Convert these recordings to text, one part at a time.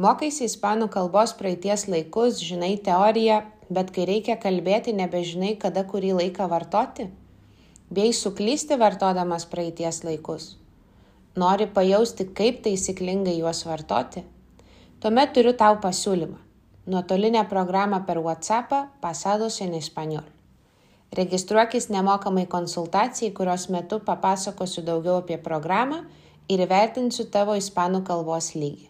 Mokaisi ispanų kalbos praeities laikus, žinai teoriją, bet kai reikia kalbėti, nebežinai, kada kurį laiką vartoti? Bei suklysti vartodamas praeities laikus. Nori pajausti, kaip taisyklingai juos vartoti? Tuomet turiu tau pasiūlymą. Nuotolinę programą per WhatsApp Pasados en Español. Registruokis nemokamai konsultacijai, kurios metu papasakosiu daugiau apie programą ir įvertinsiu tavo ispanų kalbos lygį.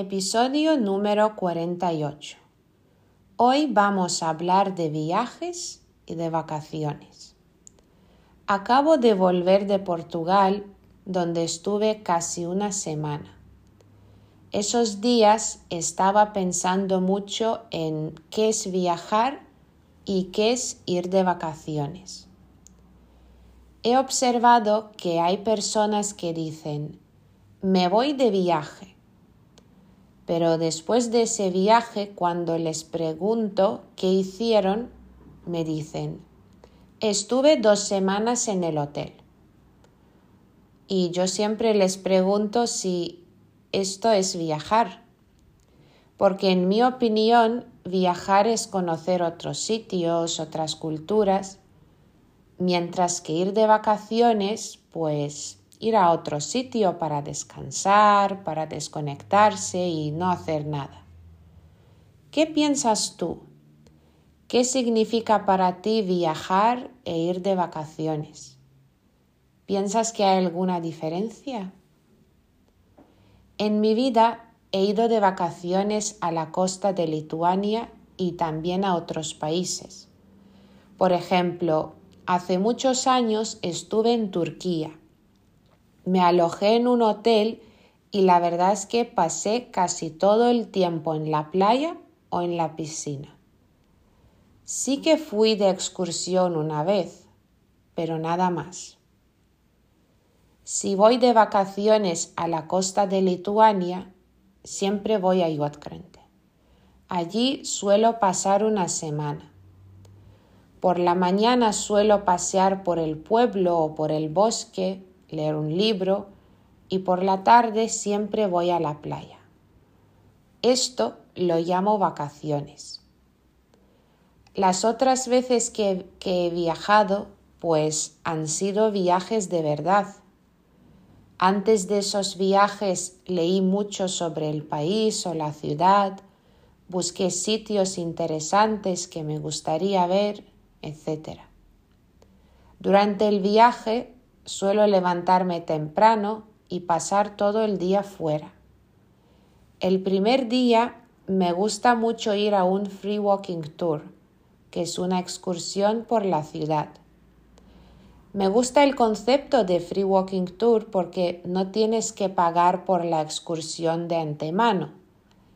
Episodio número 48. Hoy vamos a hablar de viajes y de vacaciones. Acabo de volver de Portugal, donde estuve casi una semana. Esos días estaba pensando mucho en qué es viajar y qué es ir de vacaciones. He observado que hay personas que dicen, me voy de viaje, pero después de ese viaje, cuando les pregunto qué hicieron, me dicen, estuve dos semanas en el hotel. Y yo siempre les pregunto si esto es viajar. Porque en mi opinión, viajar es conocer otros sitios, otras culturas, mientras que ir de vacaciones, pues ir a otro sitio para descansar, para desconectarse y no hacer nada. ¿Qué piensas tú? ¿Qué significa para ti viajar e ir de vacaciones? ¿Piensas que hay alguna diferencia? En mi vida he ido de vacaciones a la costa de Lituania y también a otros países. Por ejemplo, hace muchos años estuve en Turquía. Me alojé en un hotel y la verdad es que pasé casi todo el tiempo en la playa o en la piscina. Sí que fui de excursión una vez, pero nada más. Si voy de vacaciones a la costa de Lituania, siempre voy a Iotkrente. Allí suelo pasar una semana. Por la mañana suelo pasear por el pueblo o por el bosque, leer un libro y por la tarde siempre voy a la playa. Esto lo llamo vacaciones. Las otras veces que, que he viajado, pues han sido viajes de verdad antes de esos viajes leí mucho sobre el país o la ciudad, busqué sitios interesantes que me gustaría ver, etc. Durante el viaje suelo levantarme temprano y pasar todo el día fuera. El primer día me gusta mucho ir a un free walking tour, que es una excursión por la ciudad. Me gusta el concepto de Free Walking Tour porque no tienes que pagar por la excursión de antemano,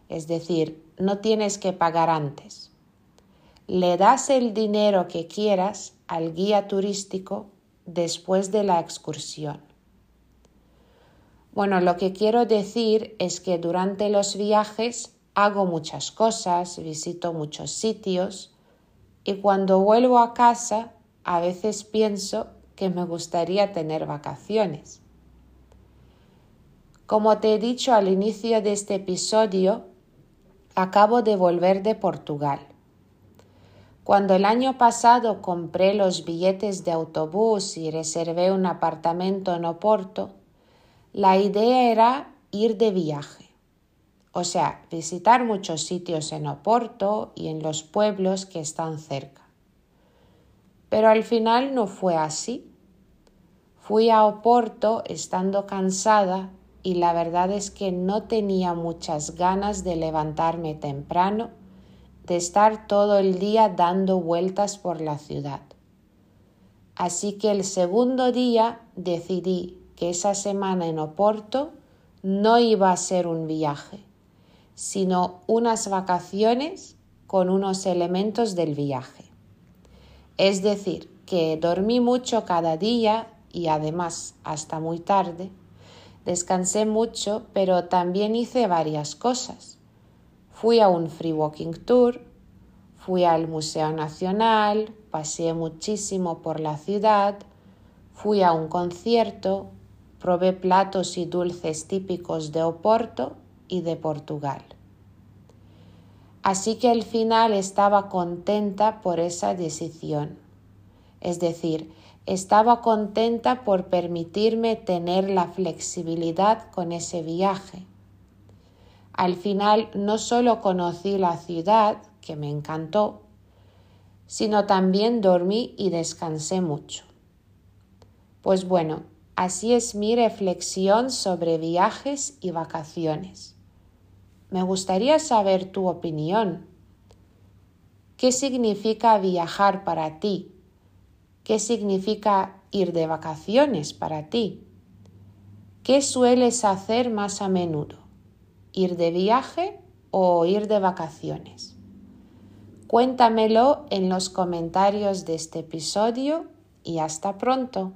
es decir, no tienes que pagar antes. Le das el dinero que quieras al guía turístico después de la excursión. Bueno, lo que quiero decir es que durante los viajes hago muchas cosas, visito muchos sitios y cuando vuelvo a casa a veces pienso que me gustaría tener vacaciones. Como te he dicho al inicio de este episodio, acabo de volver de Portugal. Cuando el año pasado compré los billetes de autobús y reservé un apartamento en Oporto, la idea era ir de viaje, o sea, visitar muchos sitios en Oporto y en los pueblos que están cerca. Pero al final no fue así. Fui a Oporto estando cansada y la verdad es que no tenía muchas ganas de levantarme temprano, de estar todo el día dando vueltas por la ciudad. Así que el segundo día decidí que esa semana en Oporto no iba a ser un viaje, sino unas vacaciones con unos elementos del viaje. Es decir, que dormí mucho cada día y además hasta muy tarde. Descansé mucho, pero también hice varias cosas. Fui a un free walking tour, fui al Museo Nacional, paseé muchísimo por la ciudad, fui a un concierto, probé platos y dulces típicos de Oporto y de Portugal. Así que al final estaba contenta por esa decisión. Es decir, estaba contenta por permitirme tener la flexibilidad con ese viaje. Al final no solo conocí la ciudad, que me encantó, sino también dormí y descansé mucho. Pues bueno, así es mi reflexión sobre viajes y vacaciones. Me gustaría saber tu opinión. ¿Qué significa viajar para ti? ¿Qué significa ir de vacaciones para ti? ¿Qué sueles hacer más a menudo? ¿Ir de viaje o ir de vacaciones? Cuéntamelo en los comentarios de este episodio y hasta pronto.